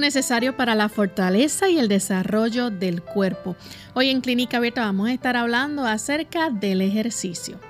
Necesario para la fortaleza y el desarrollo del cuerpo. Hoy en Clínica Abierta vamos a estar hablando acerca del ejercicio.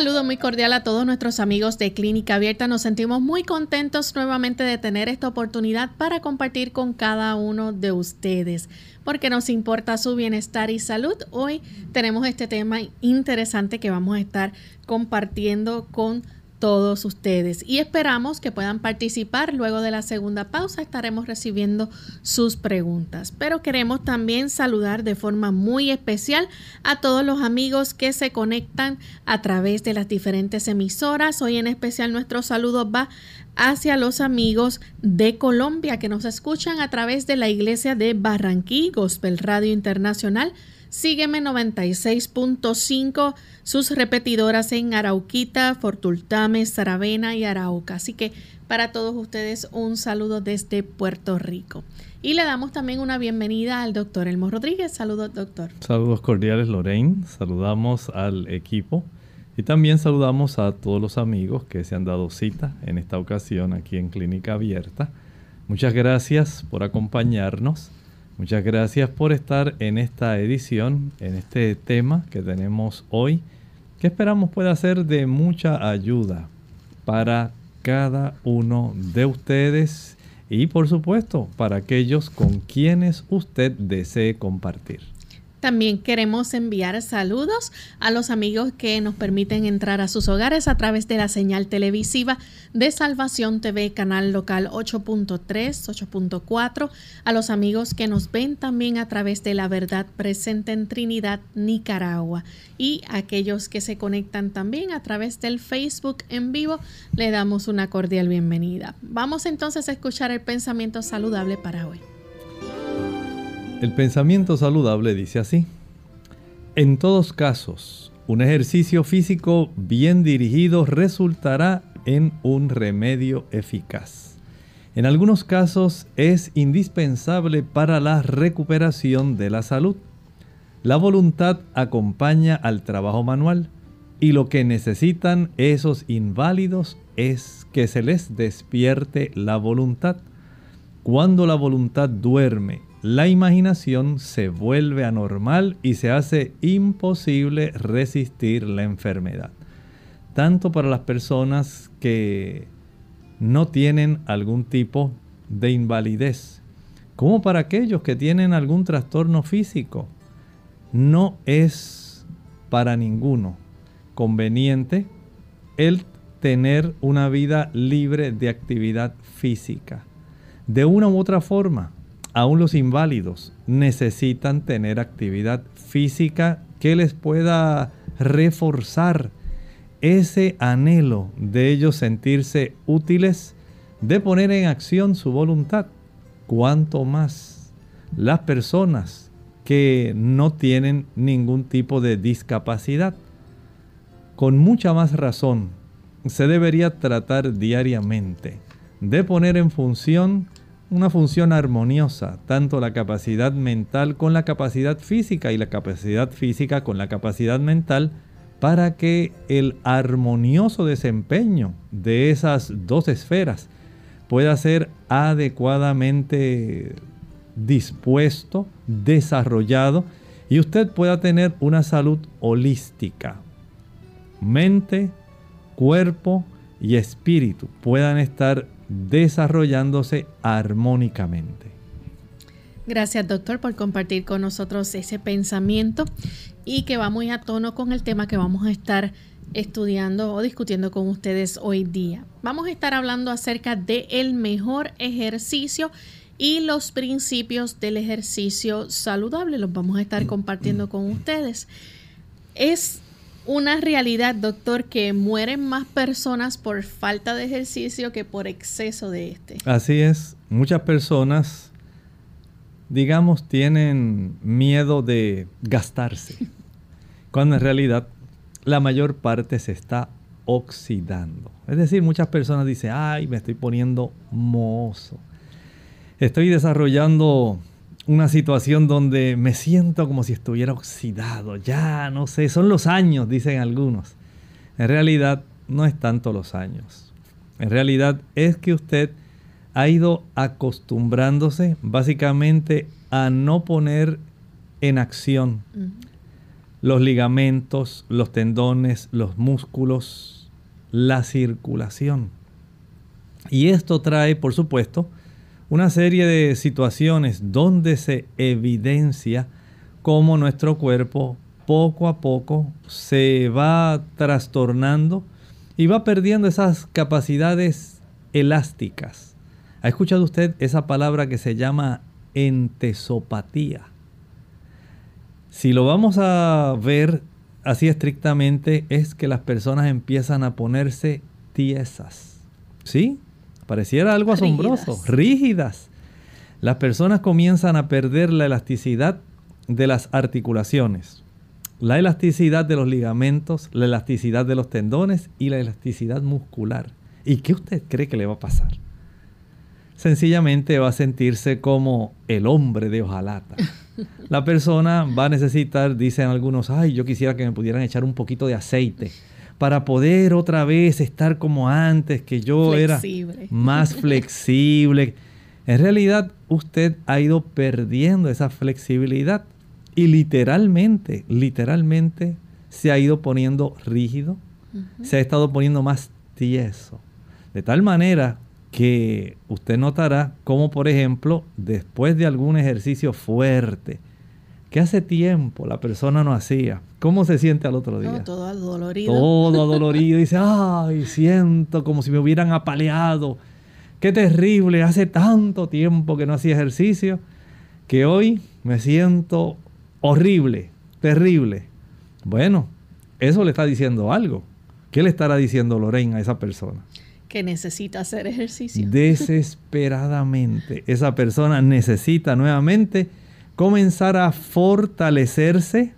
Saludo muy cordial a todos nuestros amigos de Clínica Abierta. Nos sentimos muy contentos nuevamente de tener esta oportunidad para compartir con cada uno de ustedes, porque nos importa su bienestar y salud. Hoy tenemos este tema interesante que vamos a estar compartiendo con todos ustedes y esperamos que puedan participar. Luego de la segunda pausa estaremos recibiendo sus preguntas. Pero queremos también saludar de forma muy especial a todos los amigos que se conectan a través de las diferentes emisoras. Hoy en especial nuestro saludo va hacia los amigos de Colombia que nos escuchan a través de la iglesia de Barranquí, Gospel Radio Internacional Sígueme 96.5, sus repetidoras en Arauquita, Fortultame, Saravena y Arauca. Así que para todos ustedes un saludo desde Puerto Rico. Y le damos también una bienvenida al doctor Elmo Rodríguez. Saludos, doctor. Saludos cordiales, Lorraine. Saludamos al equipo. Y también saludamos a todos los amigos que se han dado cita en esta ocasión aquí en Clínica Abierta. Muchas gracias por acompañarnos. Muchas gracias por estar en esta edición, en este tema que tenemos hoy, que esperamos pueda ser de mucha ayuda para cada uno de ustedes y por supuesto para aquellos con quienes usted desee compartir. También queremos enviar saludos a los amigos que nos permiten entrar a sus hogares a través de la señal televisiva de Salvación TV, canal local 8.3, 8.4, a los amigos que nos ven también a través de la verdad presente en Trinidad, Nicaragua, y aquellos que se conectan también a través del Facebook en vivo, le damos una cordial bienvenida. Vamos entonces a escuchar el pensamiento saludable para hoy. El pensamiento saludable dice así. En todos casos, un ejercicio físico bien dirigido resultará en un remedio eficaz. En algunos casos es indispensable para la recuperación de la salud. La voluntad acompaña al trabajo manual y lo que necesitan esos inválidos es que se les despierte la voluntad. Cuando la voluntad duerme la imaginación se vuelve anormal y se hace imposible resistir la enfermedad. Tanto para las personas que no tienen algún tipo de invalidez, como para aquellos que tienen algún trastorno físico. No es para ninguno conveniente el tener una vida libre de actividad física. De una u otra forma, aún los inválidos necesitan tener actividad física que les pueda reforzar ese anhelo de ellos sentirse útiles, de poner en acción su voluntad. Cuanto más las personas que no tienen ningún tipo de discapacidad. Con mucha más razón, se debería tratar diariamente de poner en función una función armoniosa, tanto la capacidad mental con la capacidad física y la capacidad física con la capacidad mental, para que el armonioso desempeño de esas dos esferas pueda ser adecuadamente dispuesto, desarrollado y usted pueda tener una salud holística. Mente, cuerpo y espíritu puedan estar desarrollándose armónicamente. Gracias doctor por compartir con nosotros ese pensamiento y que va muy a tono con el tema que vamos a estar estudiando o discutiendo con ustedes hoy día. Vamos a estar hablando acerca del el mejor ejercicio y los principios del ejercicio saludable. Los vamos a estar compartiendo con ustedes. Es una realidad, doctor, que mueren más personas por falta de ejercicio que por exceso de este. Así es. Muchas personas, digamos, tienen miedo de gastarse, cuando en realidad la mayor parte se está oxidando. Es decir, muchas personas dicen, ay, me estoy poniendo mozo. Estoy desarrollando una situación donde me siento como si estuviera oxidado. Ya, no sé, son los años, dicen algunos. En realidad no es tanto los años. En realidad es que usted ha ido acostumbrándose básicamente a no poner en acción los ligamentos, los tendones, los músculos, la circulación. Y esto trae, por supuesto, una serie de situaciones donde se evidencia cómo nuestro cuerpo poco a poco se va trastornando y va perdiendo esas capacidades elásticas. ¿Ha escuchado usted esa palabra que se llama entesopatía? Si lo vamos a ver así estrictamente, es que las personas empiezan a ponerse tiesas. ¿Sí? Pareciera algo asombroso, rígidas. Las personas comienzan a perder la elasticidad de las articulaciones, la elasticidad de los ligamentos, la elasticidad de los tendones y la elasticidad muscular. ¿Y qué usted cree que le va a pasar? Sencillamente va a sentirse como el hombre de hojalata. La persona va a necesitar, dicen algunos, ay, yo quisiera que me pudieran echar un poquito de aceite para poder otra vez estar como antes, que yo era más flexible. En realidad usted ha ido perdiendo esa flexibilidad y literalmente, literalmente se ha ido poniendo rígido, se ha estado poniendo más tieso. De tal manera que usted notará como, por ejemplo, después de algún ejercicio fuerte, que hace tiempo la persona no hacía, ¿Cómo se siente al otro día? todo adolorido. Todo adolorido. Dice, ay, siento como si me hubieran apaleado. Qué terrible, hace tanto tiempo que no hacía ejercicio que hoy me siento horrible, terrible. Bueno, eso le está diciendo algo. ¿Qué le estará diciendo Lorena a esa persona? Que necesita hacer ejercicio. Desesperadamente. esa persona necesita nuevamente comenzar a fortalecerse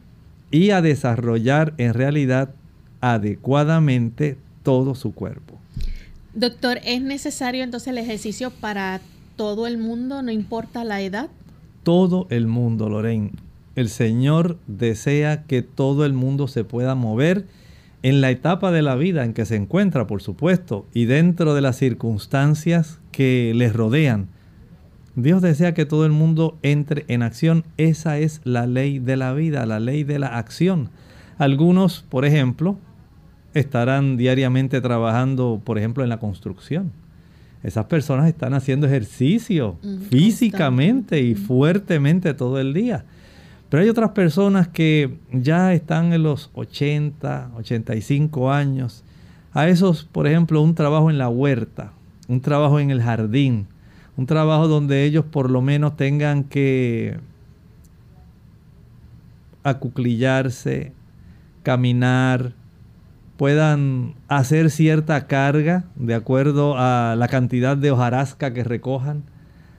y a desarrollar en realidad adecuadamente todo su cuerpo. Doctor, ¿es necesario entonces el ejercicio para todo el mundo, no importa la edad? Todo el mundo, Lorraine. El Señor desea que todo el mundo se pueda mover en la etapa de la vida en que se encuentra, por supuesto, y dentro de las circunstancias que les rodean. Dios desea que todo el mundo entre en acción. Esa es la ley de la vida, la ley de la acción. Algunos, por ejemplo, estarán diariamente trabajando, por ejemplo, en la construcción. Esas personas están haciendo ejercicio físicamente y fuertemente todo el día. Pero hay otras personas que ya están en los 80, 85 años. A esos, por ejemplo, un trabajo en la huerta, un trabajo en el jardín, un trabajo donde ellos por lo menos tengan que acuclillarse, caminar, puedan hacer cierta carga de acuerdo a la cantidad de hojarasca que recojan,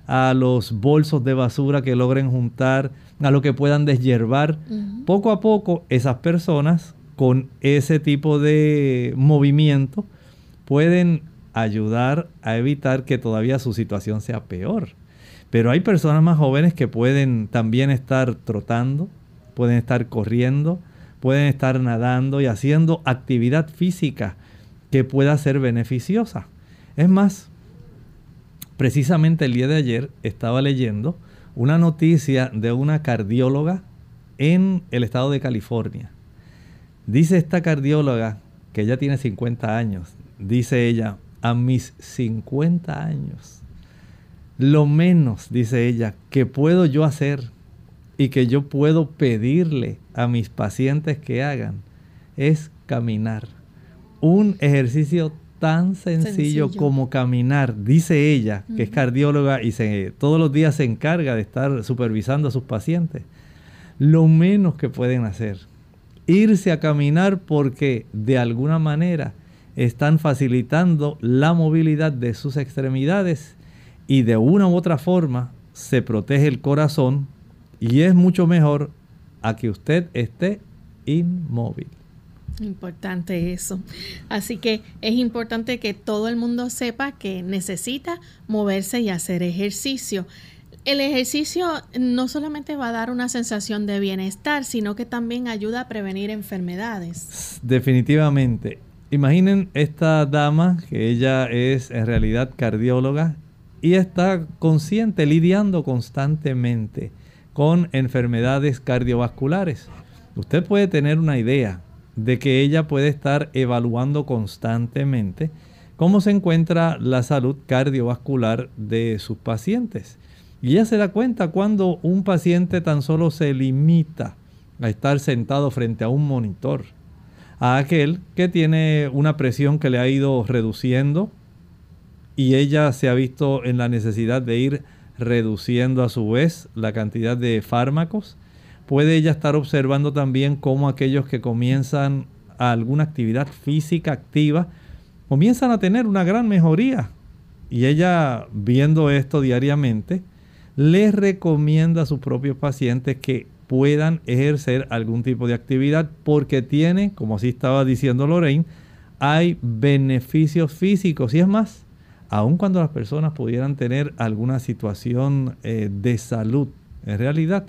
a los bolsos de basura que logren juntar, a lo que puedan deshiervar. Poco a poco esas personas con ese tipo de movimiento pueden ayudar a evitar que todavía su situación sea peor. Pero hay personas más jóvenes que pueden también estar trotando, pueden estar corriendo, pueden estar nadando y haciendo actividad física que pueda ser beneficiosa. Es más, precisamente el día de ayer estaba leyendo una noticia de una cardióloga en el estado de California. Dice esta cardióloga que ella tiene 50 años, dice ella, a mis 50 años, lo menos, dice ella, que puedo yo hacer y que yo puedo pedirle a mis pacientes que hagan es caminar. Un ejercicio tan sencillo, como caminar, dice ella, que es cardióloga y se, todos los días se encarga de estar supervisando a sus pacientes. Lo menos que pueden hacer, irse a caminar porque de alguna manera están facilitando la movilidad de sus extremidades y de una u otra forma se protege el corazón y es mucho mejor a que usted esté inmóvil. Importante eso. Así que es importante que todo el mundo sepa que necesita moverse y hacer ejercicio. El ejercicio no solamente va a dar una sensación de bienestar, sino que también ayuda a prevenir enfermedades. Definitivamente. Imaginen esta dama que ella es en realidad cardióloga y está consciente, lidiando constantemente con enfermedades cardiovasculares. Usted puede tener una idea de que ella puede estar evaluando constantemente cómo se encuentra la salud cardiovascular de sus pacientes. Y ella se da cuenta cuando un paciente tan solo se limita a estar sentado frente a un monitor, a aquel que tiene una presión que le ha ido reduciendo y ella se ha visto en la necesidad de ir reduciendo a su vez la cantidad de fármacos puede ella estar observando también cómo aquellos que comienzan alguna actividad física activa comienzan a tener una gran mejoría. Y ella, viendo esto diariamente, les recomienda a sus propios pacientes que puedan ejercer algún tipo de actividad porque tiene, como así estaba diciendo Lorraine, hay beneficios físicos. Y es más, aun cuando las personas pudieran tener alguna situación eh, de salud, en realidad,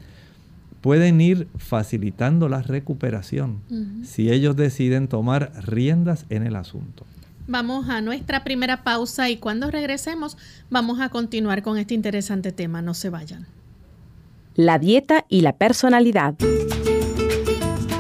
pueden ir facilitando la recuperación si ellos deciden tomar riendas en el asunto. Vamos a nuestra primera pausa y cuando regresemos vamos a continuar con este interesante tema. No se vayan. La dieta y la personalidad.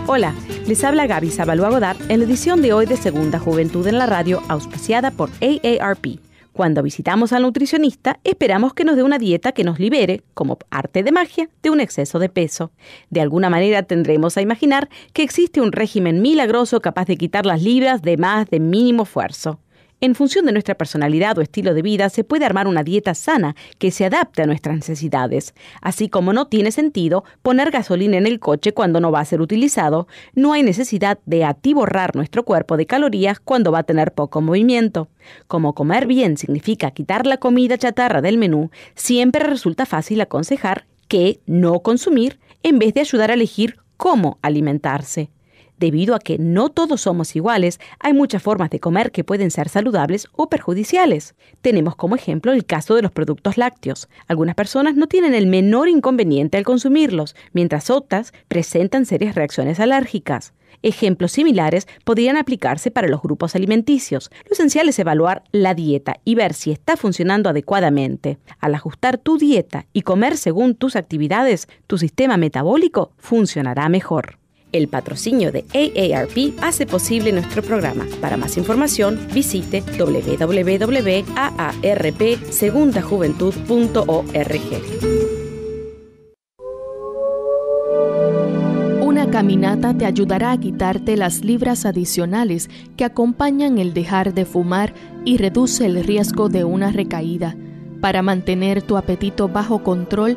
Hola, les habla Gaby Zabalúa Godard en la edición de hoy de Segunda Juventud en la Radio, auspiciada por AARP. Cuando visitamos al nutricionista, esperamos que nos dé una dieta que nos libere, como arte de magia, de un exceso de peso. De alguna manera tendremos a imaginar que existe un régimen milagroso capaz de quitar las libras de más de mínimo esfuerzo. En función de nuestra personalidad o estilo de vida, se puede armar una dieta sana que se adapte a nuestras necesidades. Así como no tiene sentido poner gasolina en el coche cuando no va a ser utilizado, no hay necesidad de atiborrar nuestro cuerpo de calorías cuando va a tener poco movimiento. Como comer bien significa quitar la comida chatarra del menú, siempre resulta fácil aconsejar que no consumir en vez de ayudar a elegir cómo alimentarse. Debido a que no todos somos iguales, hay muchas formas de comer que pueden ser saludables o perjudiciales. Tenemos como ejemplo el caso de los productos lácteos. Algunas personas no tienen el menor inconveniente al consumirlos, mientras otras presentan serias reacciones alérgicas. Ejemplos similares podrían aplicarse para los grupos alimenticios. Lo esencial es evaluar la dieta y ver si está funcionando adecuadamente. Al ajustar tu dieta y comer según tus actividades, tu sistema metabólico funcionará mejor. El patrocinio de AARP hace posible nuestro programa. Para más información, visite www.aarpsegundajuventud.org. Una caminata te ayudará a quitarte las libras adicionales que acompañan el dejar de fumar y reduce el riesgo de una recaída. Para mantener tu apetito bajo control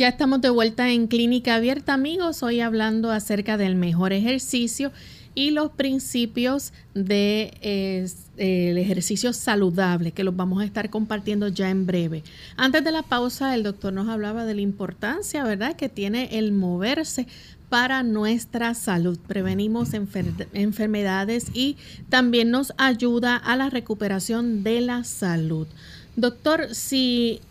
Ya estamos de vuelta en Clínica Abierta, amigos. Hoy hablando acerca del mejor ejercicio y los principios del ejercicio saludable que los vamos a estar compartiendo ya en breve. Antes de la pausa, el doctor nos hablaba de la importancia, ¿verdad?, que tiene el moverse para nuestra salud. Prevenimos enfermedades y también nos ayuda a la recuperación de la salud. Doctor, si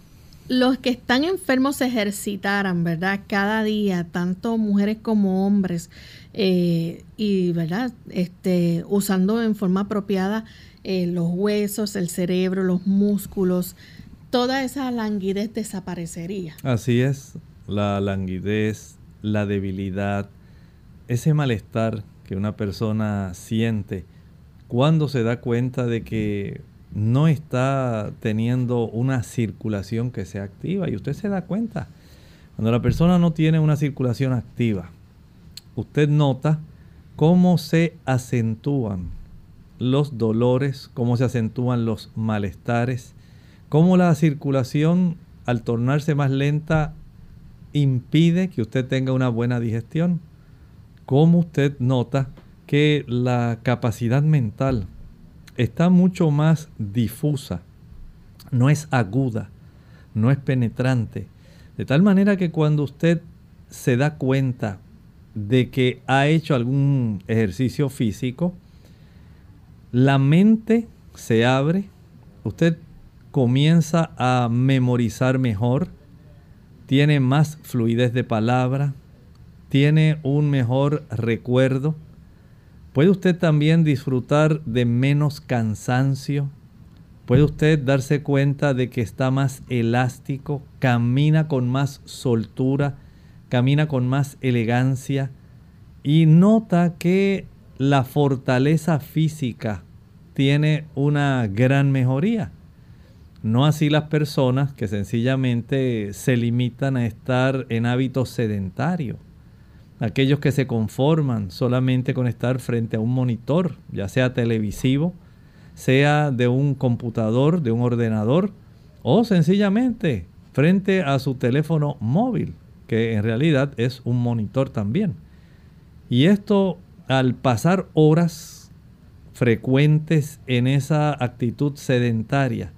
los que están enfermos se ejercitaran, ¿verdad? Cada día, tanto mujeres como hombres, eh, y, ¿verdad? Este, usando en forma apropiada eh, los huesos, el cerebro, los músculos, toda esa languidez desaparecería. Así es, la languidez, la debilidad, ese malestar que una persona siente cuando se da cuenta de que no está teniendo una circulación que sea activa. Y usted se da cuenta, cuando la persona no tiene una circulación activa, usted nota cómo se acentúan los dolores, cómo se acentúan los malestares, cómo la circulación al tornarse más lenta impide que usted tenga una buena digestión, cómo usted nota que la capacidad mental está mucho más difusa, no es aguda, no es penetrante. De tal manera que cuando usted se da cuenta de que ha hecho algún ejercicio físico, la mente se abre, usted comienza a memorizar mejor, tiene más fluidez de palabra, tiene un mejor recuerdo, Puede usted también disfrutar de menos cansancio. Puede usted darse cuenta de que está más elástico, camina con más soltura, camina con más elegancia y nota que la fortaleza física tiene una gran mejoría. No así las personas que sencillamente se limitan a estar en hábitos sedentarios aquellos que se conforman solamente con estar frente a un monitor, ya sea televisivo, sea de un computador, de un ordenador, o sencillamente frente a su teléfono móvil, que en realidad es un monitor también. Y esto al pasar horas frecuentes en esa actitud sedentaria,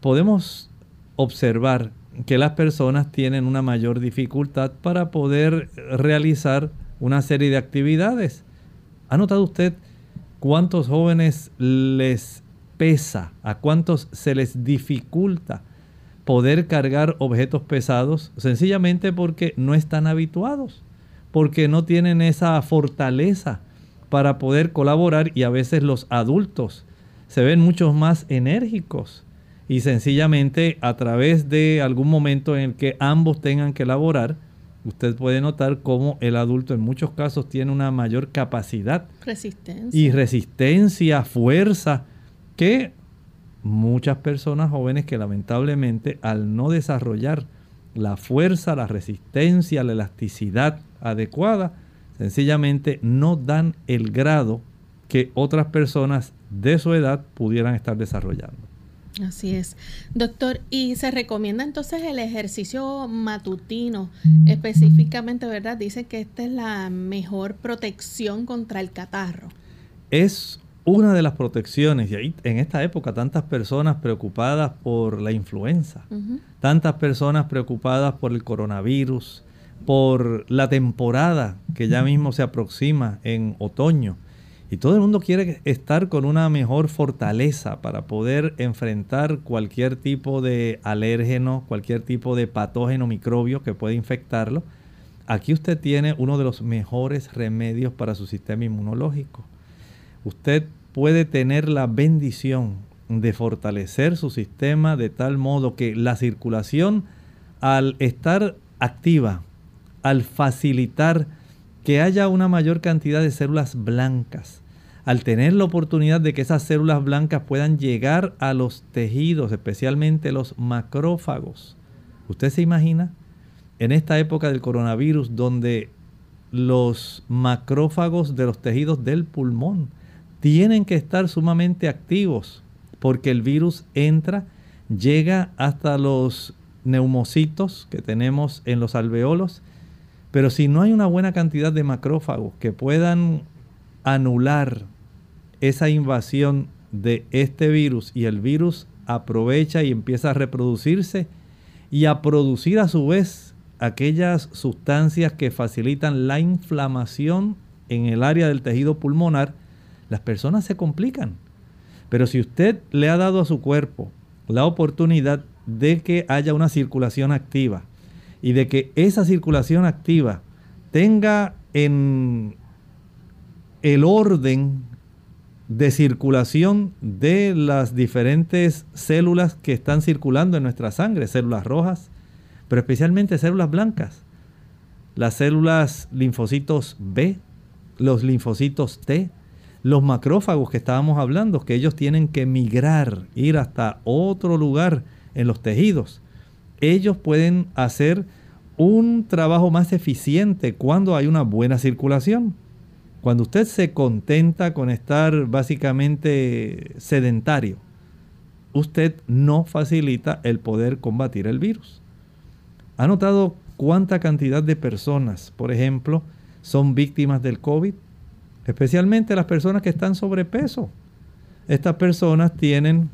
podemos observar que las personas tienen una mayor dificultad para poder realizar una serie de actividades. ¿Ha notado usted cuántos jóvenes les pesa, a cuántos se les dificulta poder cargar objetos pesados? Sencillamente porque no están habituados, porque no tienen esa fortaleza para poder colaborar y a veces los adultos se ven mucho más enérgicos y sencillamente a través de algún momento en el que ambos tengan que elaborar, usted puede notar cómo el adulto en muchos casos tiene una mayor capacidad resistencia. y resistencia, fuerza, que muchas personas jóvenes que lamentablemente al no desarrollar la fuerza, la resistencia, la elasticidad adecuada, sencillamente no dan el grado que otras personas de su edad pudieran estar desarrollando. Así es. Doctor, ¿y se recomienda entonces el ejercicio matutino específicamente, verdad? Dice que esta es la mejor protección contra el catarro. Es una de las protecciones, y ahí en esta época tantas personas preocupadas por la influenza, tantas personas preocupadas por el coronavirus, por la temporada que ya mismo se aproxima en otoño, y todo el mundo quiere estar con una mejor fortaleza para poder enfrentar cualquier tipo de alérgeno, cualquier tipo de patógeno microbio que puede infectarlo. Aquí usted tiene uno de los mejores remedios para su sistema inmunológico usted puede tener la bendición de fortalecer su sistema de tal modo que la circulación al estar activa, al facilitar que haya una mayor cantidad de células blancas, al tener la oportunidad de que esas células blancas puedan llegar a los tejidos, especialmente los macrófagos. ¿Usted se imagina? En esta época del coronavirus donde los macrófagos de los tejidos del pulmón tienen que estar sumamente activos porque el virus entra, llega hasta los neumocitos que tenemos en los alveolos, pero si no hay una buena cantidad de macrófagos que puedan anular esa invasión de este virus y el virus aprovecha y empieza a reproducirse y a producir a su vez aquellas sustancias que facilitan la inflamación en el área del tejido pulmonar, las personas se complican. Pero si usted le ha dado a su cuerpo la oportunidad de que haya una circulación activa y de que esa circulación activa tenga en el orden de circulación de las diferentes células que están circulando en nuestra sangre, células rojas, pero especialmente células blancas, las células linfocitos B, los linfocitos T, los macrófagos que estábamos hablando, que ellos tienen que migrar, ir hasta otro lugar en los tejidos. Ellos pueden hacer un trabajo más eficiente cuando hay una buena circulación. Cuando usted se contenta con estar básicamente sedentario, usted no facilita el poder combatir el virus. ¿Ha notado cuánta cantidad de personas, por ejemplo, son víctimas del COVID? especialmente las personas que están sobrepeso. Estas personas tienen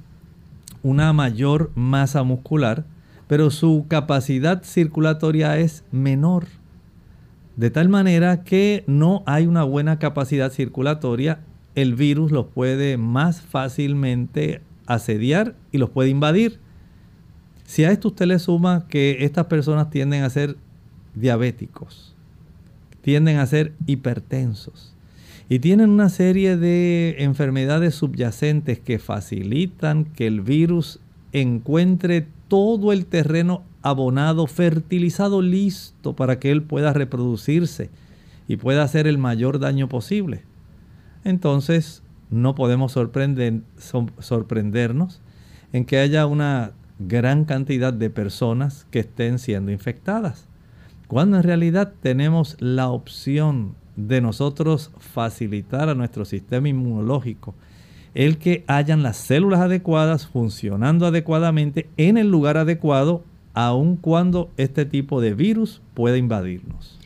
una mayor masa muscular, pero su capacidad circulatoria es menor. De tal manera que no hay una buena capacidad circulatoria, el virus los puede más fácilmente asediar y los puede invadir. Si a esto usted le suma que estas personas tienden a ser diabéticos, tienden a ser hipertensos, y tienen una serie de enfermedades subyacentes que facilitan que el virus encuentre todo el terreno abonado, fertilizado, listo para que él pueda reproducirse y pueda hacer el mayor daño posible. Entonces, no podemos sorprendernos en que haya una gran cantidad de personas que estén siendo infectadas, cuando en realidad tenemos la opción de nosotros facilitar a nuestro sistema inmunológico el que hayan las células adecuadas funcionando adecuadamente en el lugar adecuado, aun cuando este tipo de virus pueda invadirnos.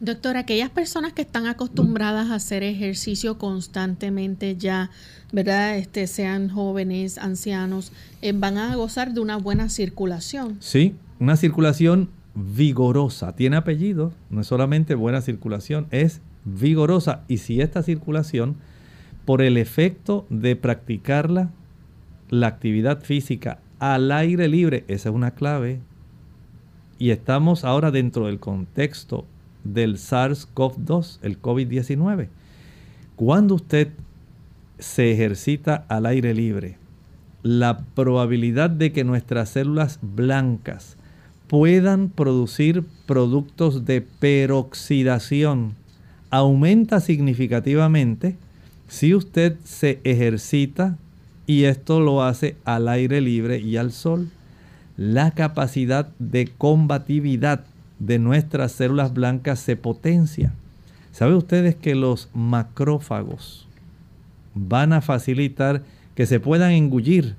Doctor, aquellas personas que están acostumbradas a hacer ejercicio constantemente ya, ¿verdad? Este, sean jóvenes, ancianos, eh, van a gozar de una buena circulación. Sí, una circulación vigorosa. Tiene apellido, no es solamente buena circulación, es vigorosa. Y si esta circulación, por el efecto de practicarla, la actividad física al aire libre, esa es una clave. Y estamos ahora dentro del contexto del SARS-CoV-2, el COVID-19. Cuando usted se ejercita al aire libre, la probabilidad de que nuestras células blancas puedan producir productos de peroxidación aumenta significativamente si usted se ejercita y esto lo hace al aire libre y al sol. La capacidad de combatividad de nuestras células blancas se potencia. ¿Saben ustedes que los macrófagos van a facilitar que se puedan engullir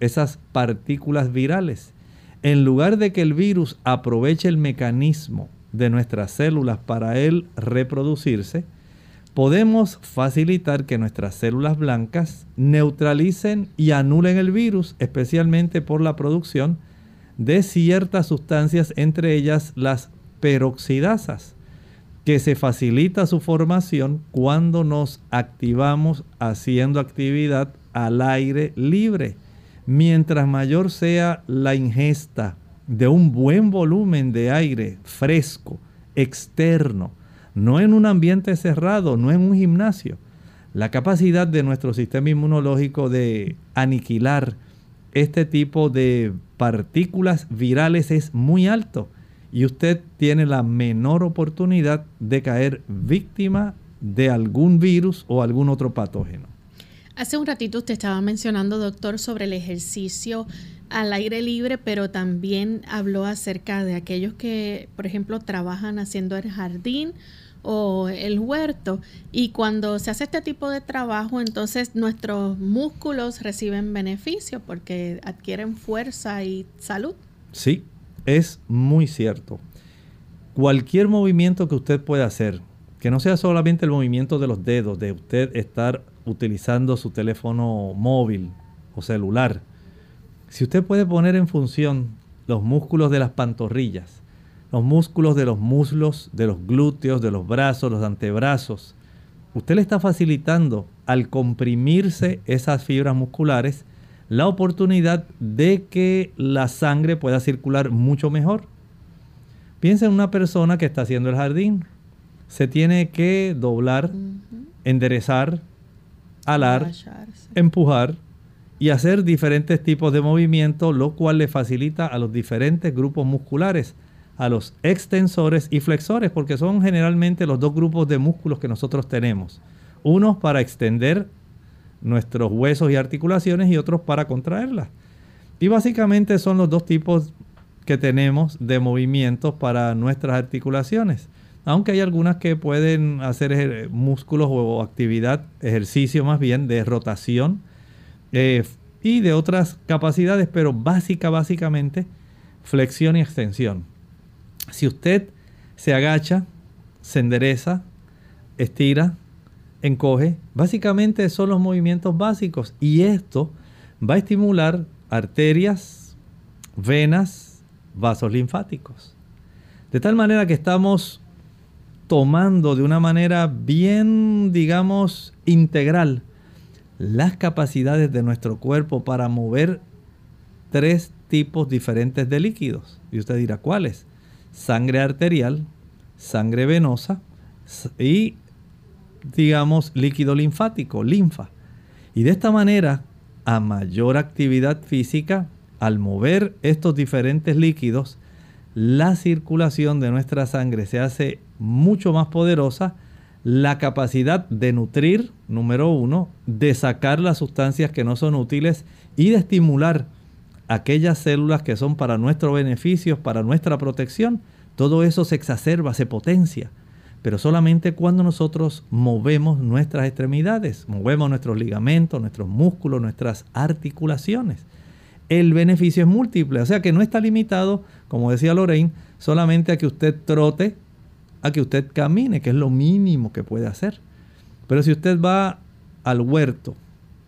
esas partículas virales? En lugar de que el virus aproveche el mecanismo de nuestras células para él reproducirse, podemos facilitar que nuestras células blancas neutralicen y anulen el virus, especialmente por la producción de ciertas sustancias, entre ellas las peroxidasas, que se facilita su formación cuando nos activamos haciendo actividad al aire libre. Mientras mayor sea la ingesta de un buen volumen de aire fresco, externo, no en un ambiente cerrado, no en un gimnasio. La capacidad de nuestro sistema inmunológico de aniquilar este tipo de partículas virales es muy alto y usted tiene la menor oportunidad de caer víctima de algún virus o algún otro patógeno. Hace un ratito usted estaba mencionando, doctor, sobre el ejercicio al aire libre, pero también habló acerca de aquellos que, por ejemplo, trabajan haciendo el jardín o el huerto. Y cuando se hace este tipo de trabajo, entonces nuestros músculos reciben beneficio porque adquieren fuerza y salud. Sí, es muy cierto. Cualquier movimiento que usted pueda hacer, que no sea solamente el movimiento de los dedos, de usted estar utilizando su teléfono móvil o celular, si usted puede poner en función los músculos de las pantorrillas, los músculos de los muslos, de los glúteos, de los brazos, los antebrazos. Usted le está facilitando al comprimirse esas fibras musculares la oportunidad de que la sangre pueda circular mucho mejor. Piensa en una persona que está haciendo el jardín. Se tiene que doblar, enderezar, alar, empujar y hacer diferentes tipos de movimientos, lo cual le facilita a los diferentes grupos musculares a los extensores y flexores, porque son generalmente los dos grupos de músculos que nosotros tenemos. Unos para extender nuestros huesos y articulaciones y otros para contraerlas. Y básicamente son los dos tipos que tenemos de movimientos para nuestras articulaciones. Aunque hay algunas que pueden hacer músculos o actividad, ejercicio más bien de rotación eh, y de otras capacidades, pero básica, básicamente, flexión y extensión. Si usted se agacha, se endereza, estira, encoge, básicamente son los movimientos básicos y esto va a estimular arterias, venas, vasos linfáticos. De tal manera que estamos tomando de una manera bien, digamos, integral las capacidades de nuestro cuerpo para mover tres tipos diferentes de líquidos. Y usted dirá, ¿cuáles? sangre arterial, sangre venosa y, digamos, líquido linfático, linfa. Y de esta manera, a mayor actividad física, al mover estos diferentes líquidos, la circulación de nuestra sangre se hace mucho más poderosa, la capacidad de nutrir, número uno, de sacar las sustancias que no son útiles y de estimular aquellas células que son para nuestro beneficio, para nuestra protección, todo eso se exacerba, se potencia. Pero solamente cuando nosotros movemos nuestras extremidades, movemos nuestros ligamentos, nuestros músculos, nuestras articulaciones. El beneficio es múltiple, o sea que no está limitado, como decía Lorraine, solamente a que usted trote, a que usted camine, que es lo mínimo que puede hacer. Pero si usted va al huerto,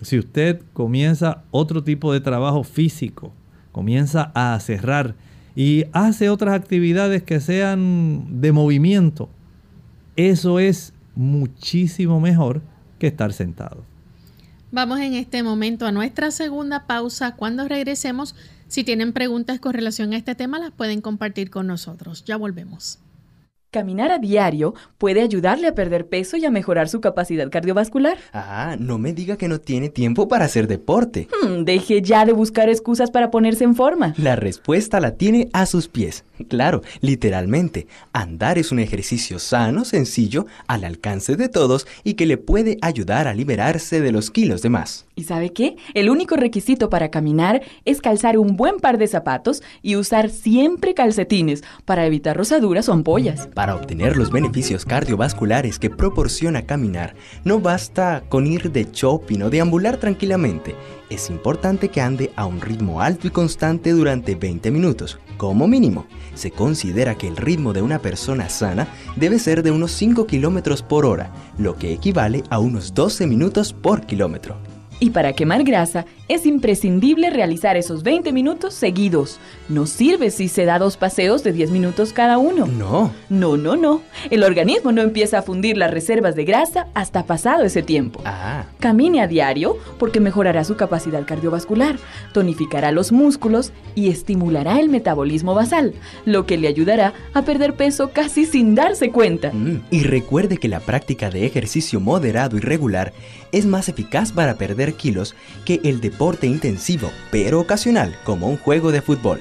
si usted comienza otro tipo de trabajo físico, comienza a cerrar y hace otras actividades que sean de movimiento, eso es muchísimo mejor que estar sentado. Vamos en este momento a nuestra segunda pausa. Cuando regresemos, si tienen preguntas con relación a este tema, las pueden compartir con nosotros. Ya volvemos. Caminar a diario puede ayudarle a perder peso y a mejorar su capacidad cardiovascular. Ah, no me diga que no tiene tiempo para hacer deporte. Hmm, deje ya de buscar excusas para ponerse en forma. La respuesta la tiene a sus pies. Claro, literalmente. Andar es un ejercicio sano, sencillo, al alcance de todos y que le puede ayudar a liberarse de los kilos de más. ¿Y sabe qué? El único requisito para caminar es calzar un buen par de zapatos y usar siempre calcetines para evitar rosaduras o ampollas. Para obtener los beneficios cardiovasculares que proporciona caminar, no basta con ir de shopping o deambular tranquilamente. Es importante que ande a un ritmo alto y constante durante 20 minutos, como mínimo. Se considera que el ritmo de una persona sana debe ser de unos 5 kilómetros por hora, lo que equivale a unos 12 minutos por kilómetro. Y para quemar grasa es imprescindible realizar esos 20 minutos seguidos. No sirve si se da dos paseos de 10 minutos cada uno. No. No, no, no. El organismo no empieza a fundir las reservas de grasa hasta pasado ese tiempo. Ah. Camine a diario porque mejorará su capacidad cardiovascular, tonificará los músculos y estimulará el metabolismo basal, lo que le ayudará a perder peso casi sin darse cuenta. Mm, Y recuerde que la práctica de ejercicio moderado y regular es más eficaz para perder kilos que el deporte intensivo, pero ocasional, como un juego de fútbol.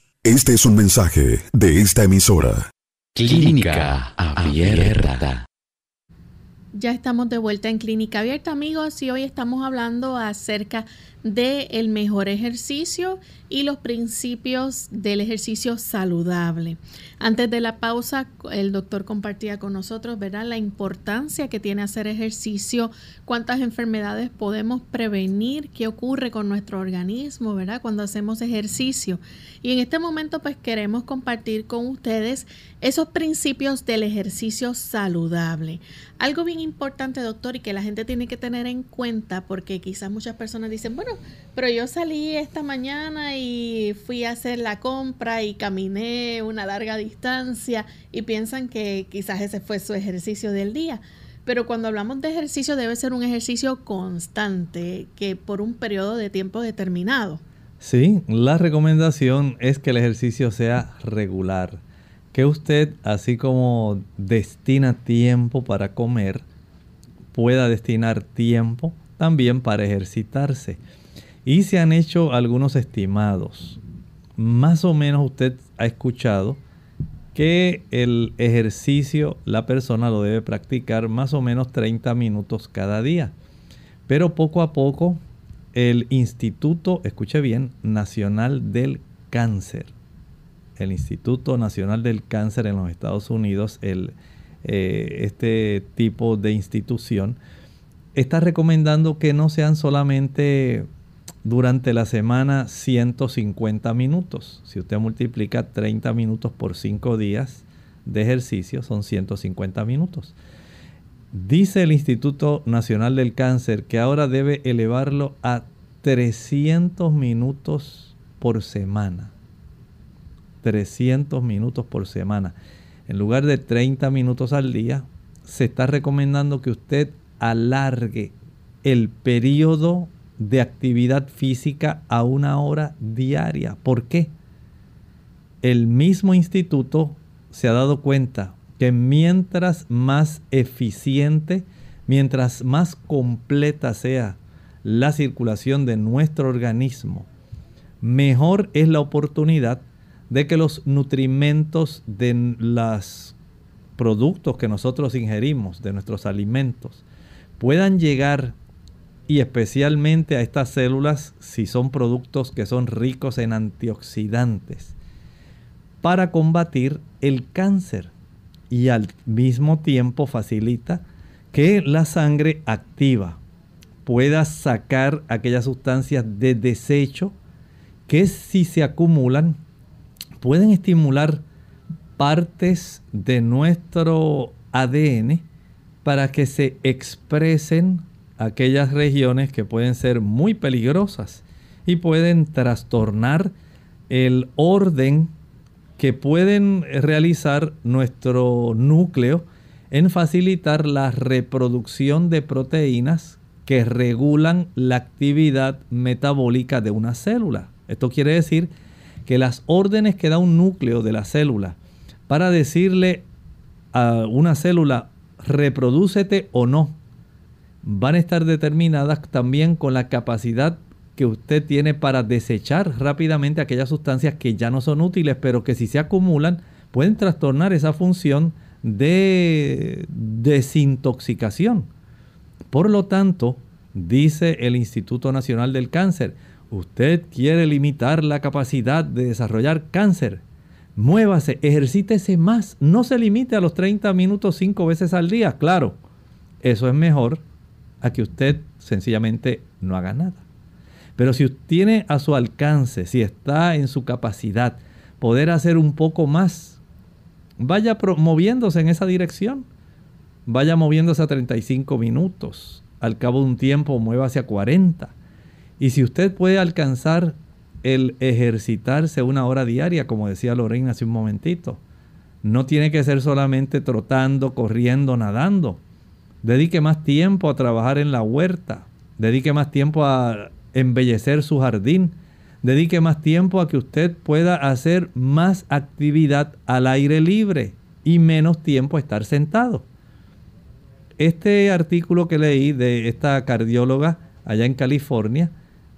Este es un mensaje de esta emisora. Clínica Abierta. Ya estamos de vuelta en Clínica Abierta, amigos, y hoy estamos hablando acerca del el mejor ejercicio y los principios del ejercicio saludable. Antes de la pausa, el doctor compartía con nosotros, ¿verdad?, la importancia que tiene hacer ejercicio, cuántas enfermedades podemos prevenir, qué ocurre con nuestro organismo, ¿verdad?, cuando hacemos ejercicio. Y en este momento, pues queremos compartir con ustedes esos principios del ejercicio saludable. Algo bien importante, doctor, y que la gente tiene que tener en cuenta, porque quizás muchas personas dicen, bueno, pero yo salí esta mañana y fui a hacer la compra y caminé una larga distancia y piensan que quizás ese fue su ejercicio del día. Pero cuando hablamos de ejercicio debe ser un ejercicio constante, que por un periodo de tiempo determinado. Sí, la recomendación es que el ejercicio sea regular. Que usted, así como destina tiempo para comer, pueda destinar tiempo también para ejercitarse. Y se han hecho algunos estimados. Más o menos usted ha escuchado que el ejercicio la persona lo debe practicar más o menos 30 minutos cada día. Pero poco a poco el Instituto, escuche bien, Nacional del Cáncer, el Instituto Nacional del Cáncer en los Estados Unidos, el, eh, este tipo de institución, está recomendando que no sean solamente durante la semana 150 minutos. Si usted multiplica 30 minutos por 5 días de ejercicio, son 150 minutos. Dice el Instituto Nacional del Cáncer que ahora debe elevarlo a 300 minutos por semana. 300 minutos por semana. En lugar de 30 minutos al día, se está recomendando que usted alargue el periodo de actividad física a una hora diaria. ¿Por qué? El mismo instituto se ha dado cuenta que mientras más eficiente Mientras más completa sea la circulación de nuestro organismo, mejor es la oportunidad de que los nutrimentos de los productos que nosotros ingerimos, de nuestros alimentos, puedan llegar y especialmente a estas células si son productos que son ricos en antioxidantes para combatir el cáncer y al mismo tiempo facilita que la sangre activa pueda sacar aquellas sustancias de desecho que si se acumulan pueden estimular partes de nuestro ADN para que se expresen aquellas regiones que pueden ser muy peligrosas y pueden trastornar el orden que pueden realizar nuestro núcleo en facilitar la reproducción de proteínas que regulan la actividad metabólica de una célula. Esto quiere decir que las órdenes que da un núcleo de la célula para decirle a una célula reprodúcete o no, van a estar determinadas también con la capacidad que usted tiene para desechar rápidamente aquellas sustancias que ya no son útiles, pero que si se acumulan pueden trastornar esa función de desintoxicación. Por lo tanto, dice el Instituto Nacional del Cáncer, usted quiere limitar la capacidad de desarrollar cáncer. Muévase, ejercítese más, no se limite a los 30 minutos cinco veces al día, claro. Eso es mejor a que usted sencillamente no haga nada. Pero si tiene a su alcance, si está en su capacidad poder hacer un poco más, vaya moviéndose en esa dirección. Vaya moviéndose a 35 minutos. Al cabo de un tiempo muévase a 40. Y si usted puede alcanzar el ejercitarse una hora diaria, como decía Lorena hace un momentito, no tiene que ser solamente trotando, corriendo, nadando. Dedique más tiempo a trabajar en la huerta. Dedique más tiempo a embellecer su jardín. Dedique más tiempo a que usted pueda hacer más actividad al aire libre y menos tiempo a estar sentado. Este artículo que leí de esta cardióloga allá en California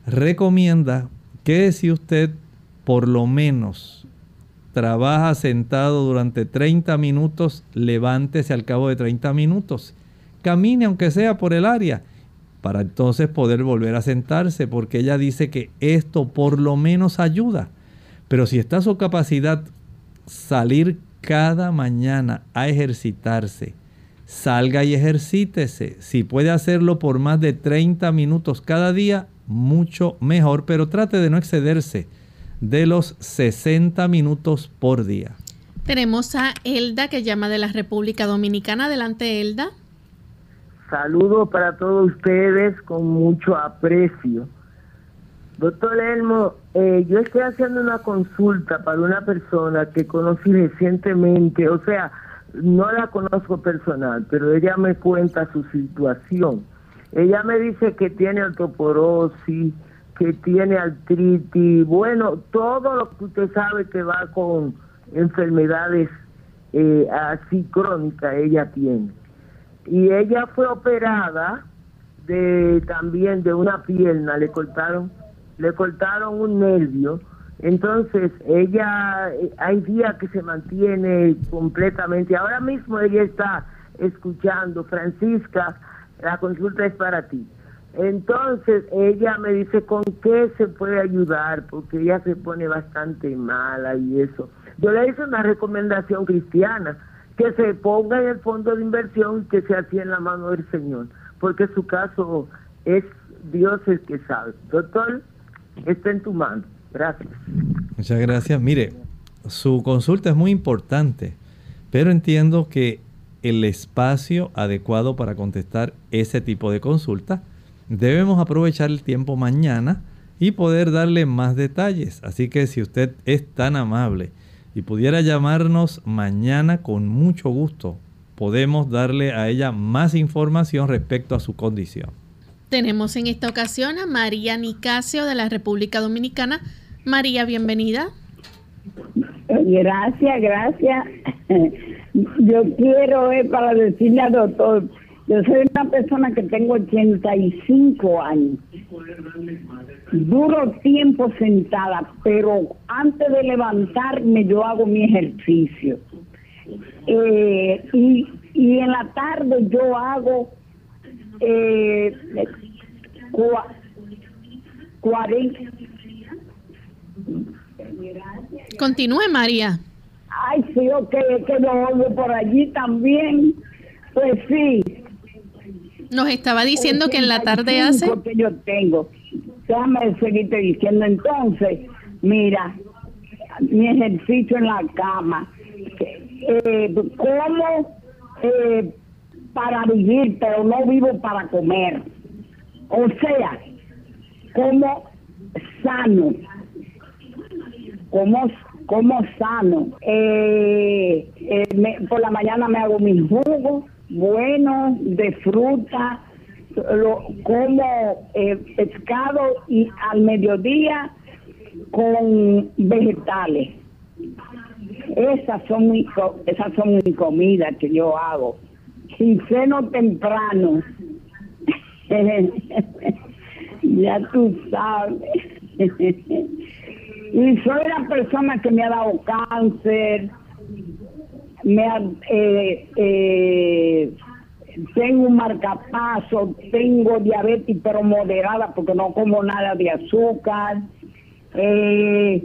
recomienda que si usted por lo menos trabaja sentado durante 30 minutos, levántese al cabo de 30 minutos. Camine aunque sea por el área para entonces poder volver a sentarse, porque ella dice que esto por lo menos ayuda. Pero si está su capacidad salir cada mañana a ejercitarse, salga y ejercítese. Si puede hacerlo por más de 30 minutos cada día, mucho mejor, pero trate de no excederse de los 60 minutos por día. Tenemos a Elda que llama de la República Dominicana. Adelante, Elda. Saludos para todos ustedes con mucho aprecio. Doctor Elmo, eh, yo estoy haciendo una consulta para una persona que conocí recientemente, o sea, no la conozco personal, pero ella me cuenta su situación. Ella me dice que tiene osteoporosis, que tiene artritis, bueno, todo lo que usted sabe que va con enfermedades eh, así crónicas, ella tiene y ella fue operada de también de una pierna, le cortaron, le cortaron un nervio. Entonces, ella, eh, hay días que se mantiene completamente. Ahora mismo ella está escuchando, Francisca, la consulta es para ti. Entonces, ella me dice con qué se puede ayudar, porque ella se pone bastante mala y eso. Yo le hice una recomendación cristiana, que se ponga en el fondo de inversión que se hacía en la mano del Señor, porque su caso es Dios el que sabe. Doctor, está en tu mano. Gracias. Muchas gracias. Mire, su consulta es muy importante, pero entiendo que el espacio adecuado para contestar ese tipo de consulta, debemos aprovechar el tiempo mañana y poder darle más detalles. Así que si usted es tan amable, y pudiera llamarnos mañana con mucho gusto, podemos darle a ella más información respecto a su condición. Tenemos en esta ocasión a María Nicasio de la República Dominicana. María, bienvenida. Gracias, gracias. Yo quiero eh, para decirle al doctor Yo soy una persona que tengo 85 años. Duro tiempo sentada, pero antes de levantarme yo hago mi ejercicio. Eh, y, y en la tarde yo hago eh, 40. Continúe, María. Ay, sí, ok, que lo oigo por allí también. Pues sí. Nos estaba diciendo que en la tarde hace. que yo tengo. Déjame seguirte diciendo entonces. Mira, mi ejercicio en la cama. Eh, como eh, para vivir, pero no vivo para comer. O sea, como sano. Como como sano. Eh, eh, por la mañana me hago mis jugos buenos de fruta, lo, como eh, pescado y al mediodía con vegetales. Esas son mis esas son mis comidas que yo hago. Sin seno temprano. ya tú sabes. Y soy la persona que me ha dado cáncer, me eh, eh, tengo un marcapaso, tengo diabetes pero moderada porque no como nada de azúcar. Eh,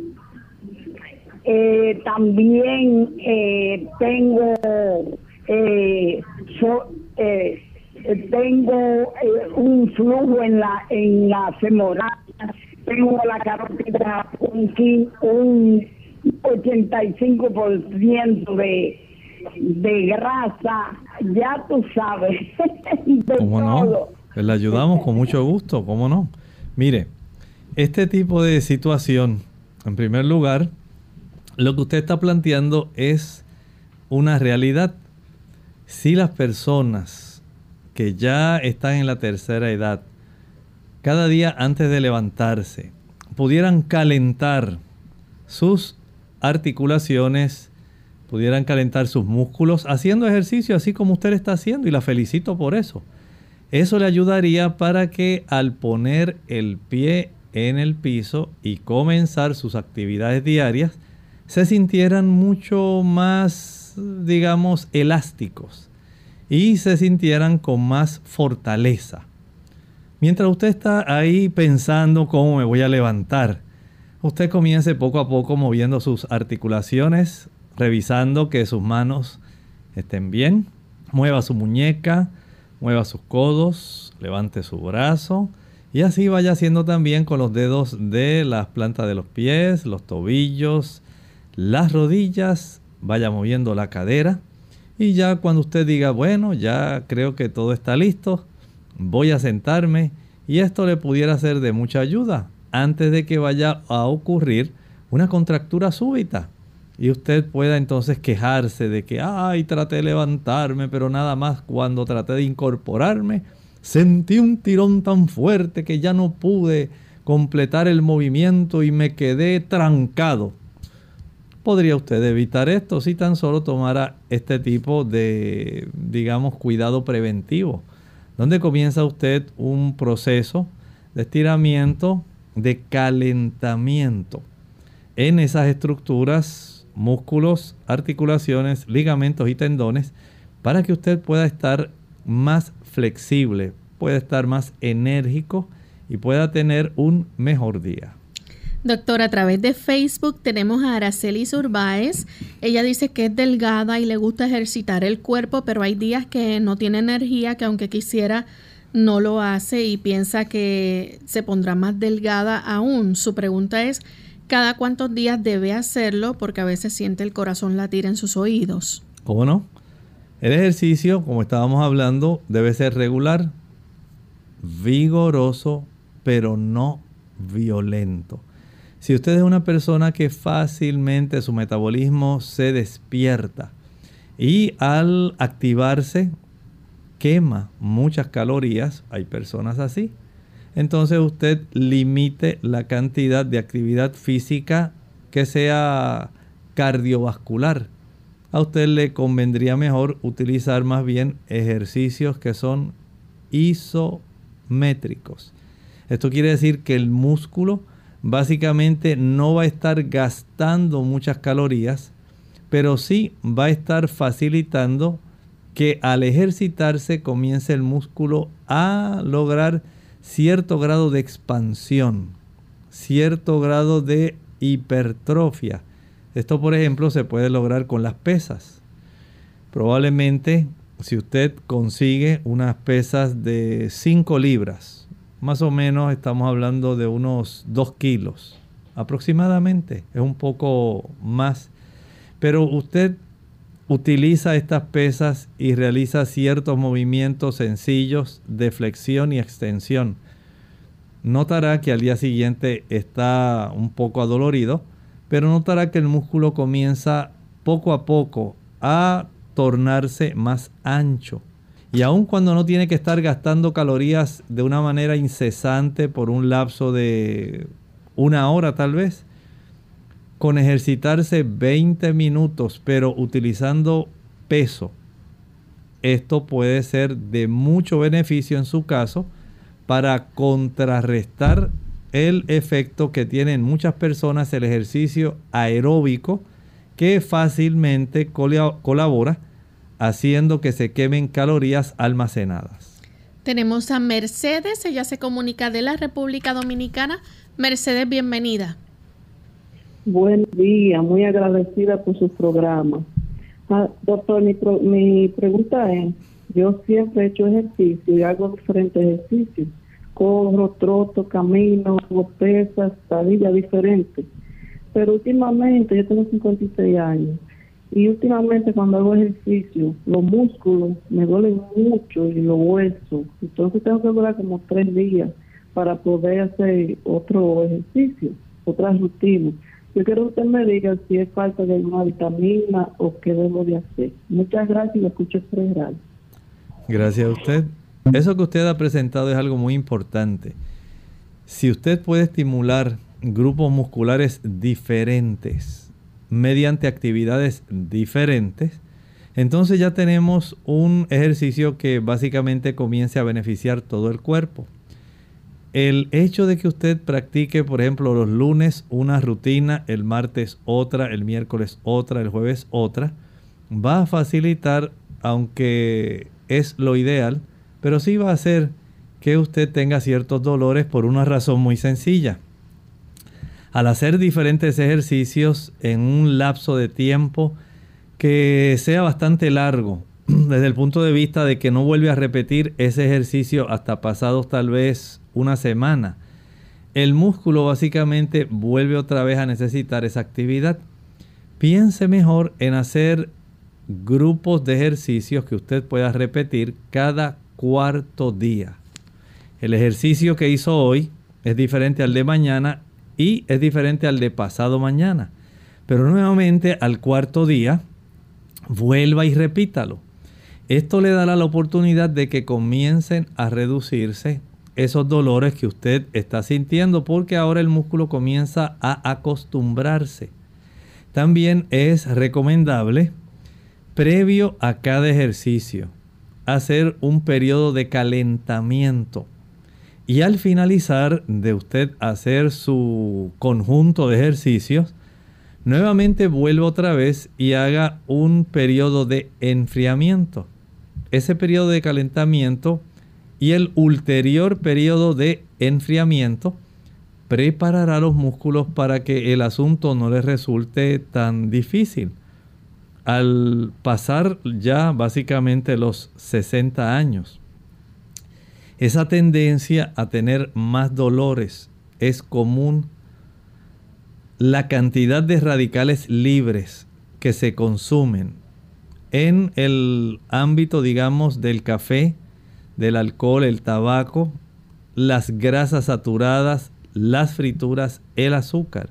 también tengo tengo un flujo en la en la femoral tengo la carótida un, un 85% de, de grasa, ya tú sabes. ¿Cómo no? Pues le ayudamos con mucho gusto, ¿cómo no? Mire, este tipo de situación, en primer lugar, lo que usted está planteando es una realidad. Si las personas que ya están en la tercera edad cada día antes de levantarse pudieran calentar sus articulaciones, pudieran calentar sus músculos haciendo ejercicio así como usted está haciendo y la felicito por eso. Eso le ayudaría para que al poner el pie en el piso y comenzar sus actividades diarias, se sintieran mucho más, digamos, elásticos y se sintieran con más fortaleza. Mientras usted está ahí pensando cómo me voy a levantar, usted comience poco a poco moviendo sus articulaciones, revisando que sus manos estén bien. Mueva su muñeca, mueva sus codos, levante su brazo. Y así vaya haciendo también con los dedos de las plantas de los pies, los tobillos, las rodillas, vaya moviendo la cadera. Y ya cuando usted diga, bueno, ya creo que todo está listo, voy a sentarme y esto le pudiera ser de mucha ayuda antes de que vaya a ocurrir una contractura súbita y usted pueda entonces quejarse de que, ay, traté de levantarme, pero nada más cuando traté de incorporarme, sentí un tirón tan fuerte que ya no pude completar el movimiento y me quedé trancado. Podría usted evitar esto si tan solo tomara este tipo de, digamos, cuidado preventivo donde comienza usted un proceso de estiramiento, de calentamiento en esas estructuras, músculos, articulaciones, ligamentos y tendones, para que usted pueda estar más flexible, pueda estar más enérgico y pueda tener un mejor día. Doctor, a través de Facebook tenemos a Araceli Urbáez. Ella dice que es delgada y le gusta ejercitar el cuerpo, pero hay días que no tiene energía, que aunque quisiera no lo hace y piensa que se pondrá más delgada aún. Su pregunta es, ¿cada cuántos días debe hacerlo? Porque a veces siente el corazón latir en sus oídos. ¿Cómo no? El ejercicio, como estábamos hablando, debe ser regular, vigoroso, pero no violento. Si usted es una persona que fácilmente su metabolismo se despierta y al activarse quema muchas calorías, hay personas así, entonces usted limite la cantidad de actividad física que sea cardiovascular, a usted le convendría mejor utilizar más bien ejercicios que son isométricos. Esto quiere decir que el músculo básicamente no va a estar gastando muchas calorías, pero sí va a estar facilitando que al ejercitarse comience el músculo a lograr cierto grado de expansión, cierto grado de hipertrofia. Esto, por ejemplo, se puede lograr con las pesas. Probablemente, si usted consigue unas pesas de 5 libras, más o menos estamos hablando de unos 2 kilos aproximadamente, es un poco más. Pero usted utiliza estas pesas y realiza ciertos movimientos sencillos de flexión y extensión. Notará que al día siguiente está un poco adolorido, pero notará que el músculo comienza poco a poco a tornarse más ancho. Y aun cuando no tiene que estar gastando calorías de una manera incesante por un lapso de una hora tal vez, con ejercitarse 20 minutos, pero utilizando peso, esto puede ser de mucho beneficio en su caso para contrarrestar el efecto que tiene en muchas personas el ejercicio aeróbico que fácilmente colabora haciendo que se quemen calorías almacenadas. Tenemos a Mercedes, ella se comunica de la República Dominicana. Mercedes, bienvenida. Buen día, muy agradecida por su programa. Ah, doctor, mi, mi pregunta es, yo siempre he hecho ejercicio y hago diferentes ejercicios. Corro, troto, camino, hago pesas, estadillas diferentes. Pero últimamente, yo tengo 56 años, y últimamente cuando hago ejercicio, los músculos me duelen mucho y los huesos. Entonces tengo que durar como tres días para poder hacer otro ejercicio, otra rutina. Yo quiero que usted me diga si es falta de alguna vitamina o qué debo de hacer. Muchas gracias y lo escucho general. Gracias a usted. Eso que usted ha presentado es algo muy importante. Si usted puede estimular grupos musculares diferentes mediante actividades diferentes, entonces ya tenemos un ejercicio que básicamente comience a beneficiar todo el cuerpo el hecho de que usted practique, por ejemplo, los lunes una rutina, el martes otra, el miércoles otra, el jueves otra, va a facilitar, aunque es lo ideal, pero sí va a hacer que usted tenga ciertos dolores por una razón muy sencilla. Al hacer diferentes ejercicios en un lapso de tiempo que sea bastante largo, desde el punto de vista de que no vuelve a repetir ese ejercicio hasta pasados tal vez una semana, el músculo básicamente vuelve otra vez a necesitar esa actividad. Piense mejor en hacer grupos de ejercicios que usted pueda repetir cada cuarto día. El ejercicio que hizo hoy es diferente al de mañana y es diferente al de pasado mañana. Pero nuevamente al cuarto día, vuelva y repítalo. Esto le dará la oportunidad de que comiencen a reducirse esos dolores que usted está sintiendo porque ahora el músculo comienza a acostumbrarse. También es recomendable, previo a cada ejercicio, hacer un periodo de calentamiento. Y al finalizar de usted hacer su conjunto de ejercicios, nuevamente vuelva otra vez y haga un periodo de enfriamiento ese periodo de calentamiento y el ulterior periodo de enfriamiento preparará los músculos para que el asunto no les resulte tan difícil. Al pasar ya básicamente los 60 años, esa tendencia a tener más dolores es común. La cantidad de radicales libres que se consumen en el ámbito, digamos, del café, del alcohol, el tabaco, las grasas saturadas, las frituras, el azúcar,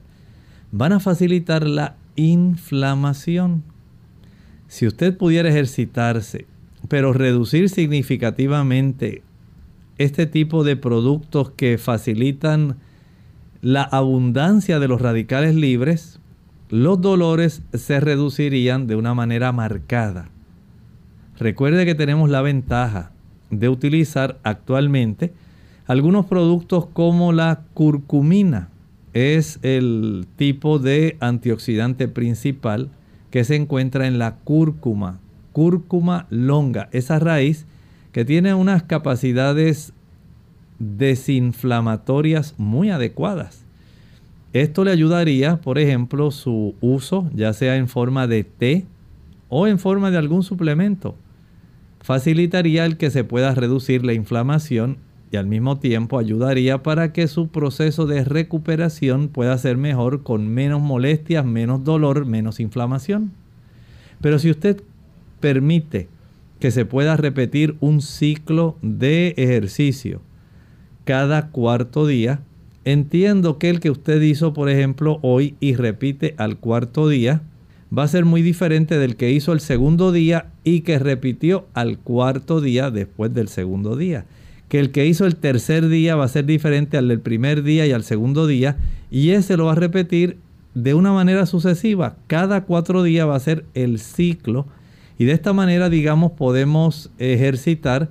van a facilitar la inflamación. Si usted pudiera ejercitarse, pero reducir significativamente este tipo de productos que facilitan la abundancia de los radicales libres, los dolores se reducirían de una manera marcada. Recuerde que tenemos la ventaja de utilizar actualmente algunos productos como la curcumina. Es el tipo de antioxidante principal que se encuentra en la cúrcuma, cúrcuma longa, esa raíz que tiene unas capacidades desinflamatorias muy adecuadas. Esto le ayudaría, por ejemplo, su uso, ya sea en forma de té o en forma de algún suplemento. Facilitaría el que se pueda reducir la inflamación y al mismo tiempo ayudaría para que su proceso de recuperación pueda ser mejor con menos molestias, menos dolor, menos inflamación. Pero si usted permite que se pueda repetir un ciclo de ejercicio cada cuarto día, Entiendo que el que usted hizo, por ejemplo, hoy y repite al cuarto día, va a ser muy diferente del que hizo el segundo día y que repitió al cuarto día después del segundo día. Que el que hizo el tercer día va a ser diferente al del primer día y al segundo día. Y ese lo va a repetir de una manera sucesiva. Cada cuatro días va a ser el ciclo. Y de esta manera, digamos, podemos ejercitar.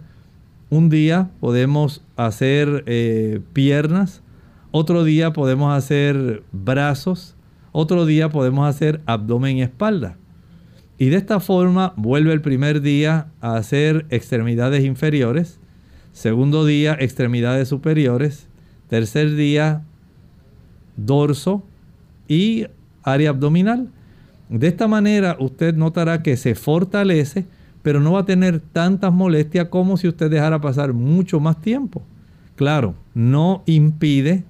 Un día podemos hacer eh, piernas, otro día podemos hacer brazos. Otro día podemos hacer abdomen y espalda. Y de esta forma vuelve el primer día a hacer extremidades inferiores. Segundo día extremidades superiores. Tercer día dorso y área abdominal. De esta manera usted notará que se fortalece, pero no va a tener tantas molestias como si usted dejara pasar mucho más tiempo. Claro, no impide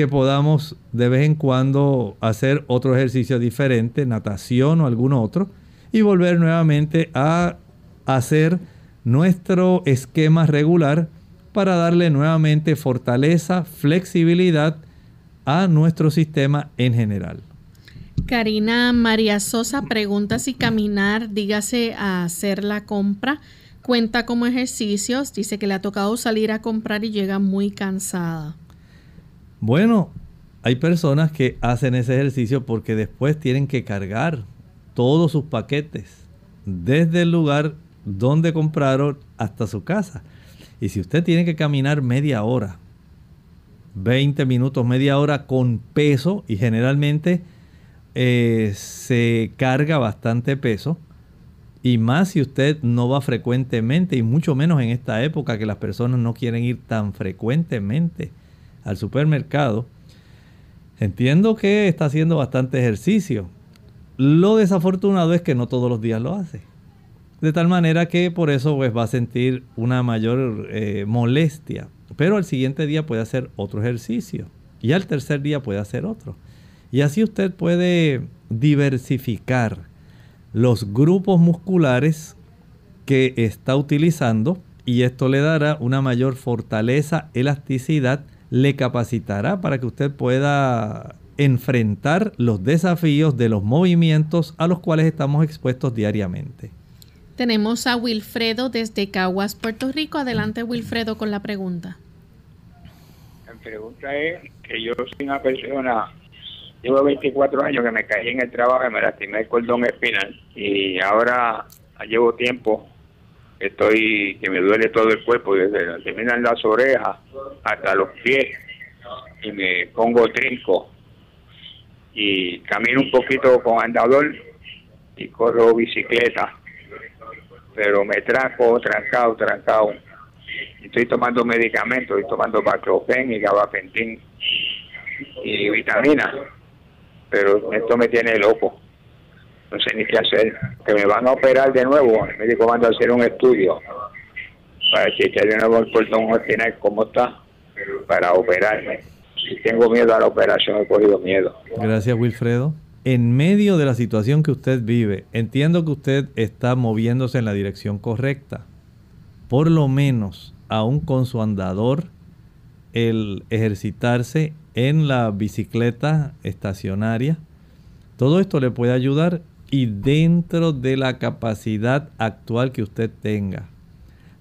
que podamos de vez en cuando hacer otro ejercicio diferente, natación o algún otro, y volver nuevamente a hacer nuestro esquema regular para darle nuevamente fortaleza, flexibilidad a nuestro sistema en general. Karina María Sosa pregunta si caminar, dígase a hacer la compra, cuenta como ejercicios. Dice que le ha tocado salir a comprar y llega muy cansada. Bueno, hay personas que hacen ese ejercicio porque después tienen que cargar todos sus paquetes desde el lugar donde compraron hasta su casa. Y si usted tiene que caminar media hora, 20 minutos, media hora con peso y generalmente eh, se carga bastante peso, y más si usted no va frecuentemente y mucho menos en esta época que las personas no quieren ir tan frecuentemente al supermercado, entiendo que está haciendo bastante ejercicio. Lo desafortunado es que no todos los días lo hace. De tal manera que por eso pues, va a sentir una mayor eh, molestia. Pero al siguiente día puede hacer otro ejercicio. Y al tercer día puede hacer otro. Y así usted puede diversificar los grupos musculares que está utilizando y esto le dará una mayor fortaleza, elasticidad le capacitará para que usted pueda enfrentar los desafíos de los movimientos a los cuales estamos expuestos diariamente. Tenemos a Wilfredo desde Caguas, Puerto Rico. Adelante, Wilfredo, con la pregunta. La pregunta es que yo soy una persona, llevo 24 años que me caí en el trabajo y me lastimé el cordón espinal y ahora llevo tiempo estoy que me duele todo el cuerpo, desde terminan las orejas hasta los pies, y me pongo trinco, y camino un poquito con andador y corro bicicleta, pero me tranco, trancado, trancado. Estoy tomando medicamentos, estoy tomando baclofen y gabapentin y vitaminas, pero esto me tiene loco no sé ni qué hacer, que me van a operar de nuevo, el médico manda a hacer un estudio para chequear de nuevo el cordón final cómo está, para operarme. Si tengo miedo a la operación, he cogido miedo. Gracias, Wilfredo. En medio de la situación que usted vive, entiendo que usted está moviéndose en la dirección correcta. Por lo menos, aún con su andador, el ejercitarse en la bicicleta estacionaria, todo esto le puede ayudar y dentro de la capacidad actual que usted tenga.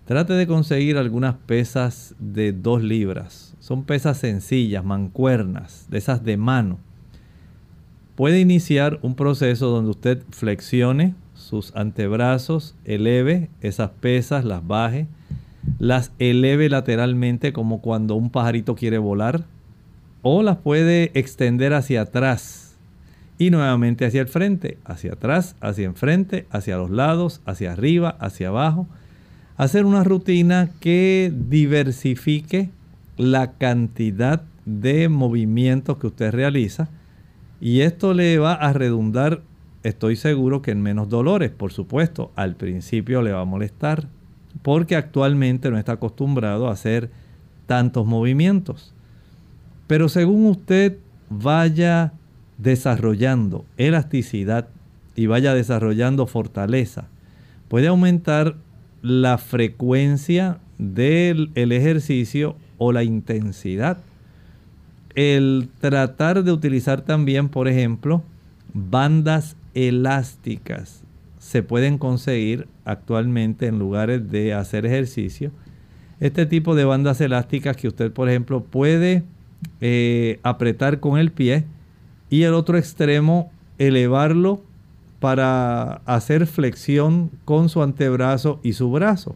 Trate de conseguir algunas pesas de 2 libras. Son pesas sencillas, mancuernas, de esas de mano. puede iniciar un proceso donde usted flexione sus antebrazos, eleve esas pesas, las baje, las eleve lateralmente como cuando un pajarito quiere volar, o las puede extender hacia atrás y nuevamente hacia el frente, hacia atrás, hacia enfrente, hacia los lados, hacia arriba, hacia abajo. Hacer una rutina que diversifique la cantidad de movimientos que usted realiza y esto le va a redundar, estoy seguro que en menos dolores, por supuesto, al principio le va a molestar porque actualmente no está acostumbrado a hacer tantos movimientos. Pero según usted vaya desarrollando elasticidad y vaya desarrollando fortaleza, puede aumentar la frecuencia del ejercicio o la intensidad. El tratar de utilizar también, por ejemplo, bandas elásticas se pueden conseguir actualmente en lugares de hacer ejercicio. Este tipo de bandas elásticas que usted, por ejemplo, puede eh, apretar con el pie y el otro extremo elevarlo para hacer flexión con su antebrazo y su brazo.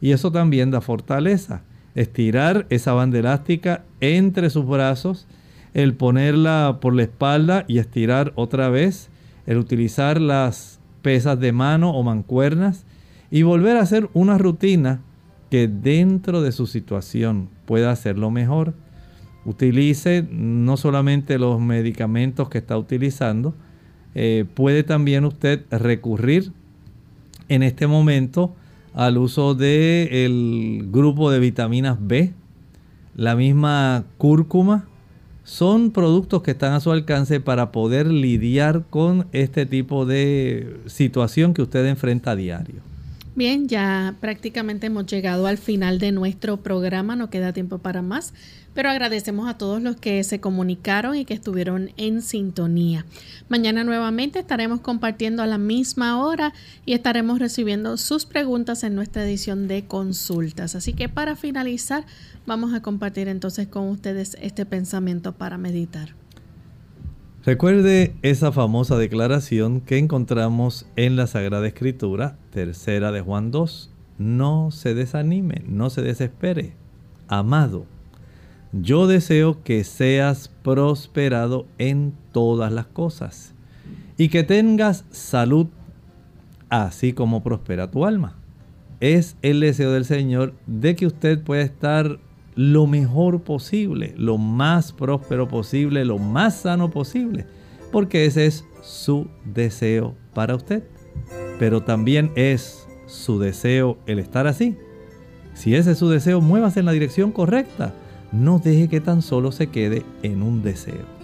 Y eso también da fortaleza. Estirar esa banda elástica entre sus brazos, el ponerla por la espalda y estirar otra vez, el utilizar las pesas de mano o mancuernas y volver a hacer una rutina que dentro de su situación pueda hacerlo mejor utilice no solamente los medicamentos que está utilizando, eh, puede también usted recurrir en este momento al uso del grupo de vitaminas B, la misma cúrcuma. Son productos que están a su alcance para poder lidiar con este tipo de situación que usted enfrenta a diario. Bien, ya prácticamente hemos llegado al final de nuestro programa, no queda tiempo para más. Pero agradecemos a todos los que se comunicaron y que estuvieron en sintonía. Mañana nuevamente estaremos compartiendo a la misma hora y estaremos recibiendo sus preguntas en nuestra edición de consultas. Así que para finalizar, vamos a compartir entonces con ustedes este pensamiento para meditar. Recuerde esa famosa declaración que encontramos en la Sagrada Escritura, tercera de Juan 2. No se desanime, no se desespere. Amado, yo deseo que seas prosperado en todas las cosas y que tengas salud, así como prospera tu alma. Es el deseo del Señor de que usted pueda estar lo mejor posible, lo más próspero posible, lo más sano posible, porque ese es su deseo para usted. Pero también es su deseo el estar así. Si ese es su deseo, muévase en la dirección correcta no deje que tan solo se quede en un deseo.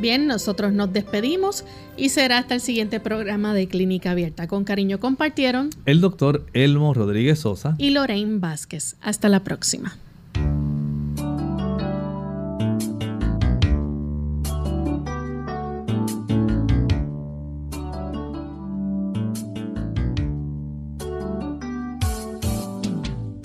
Bien, nosotros nos despedimos y será hasta el siguiente programa de Clínica Abierta. Con cariño compartieron el doctor Elmo Rodríguez Sosa y Lorraine Vázquez. Hasta la próxima.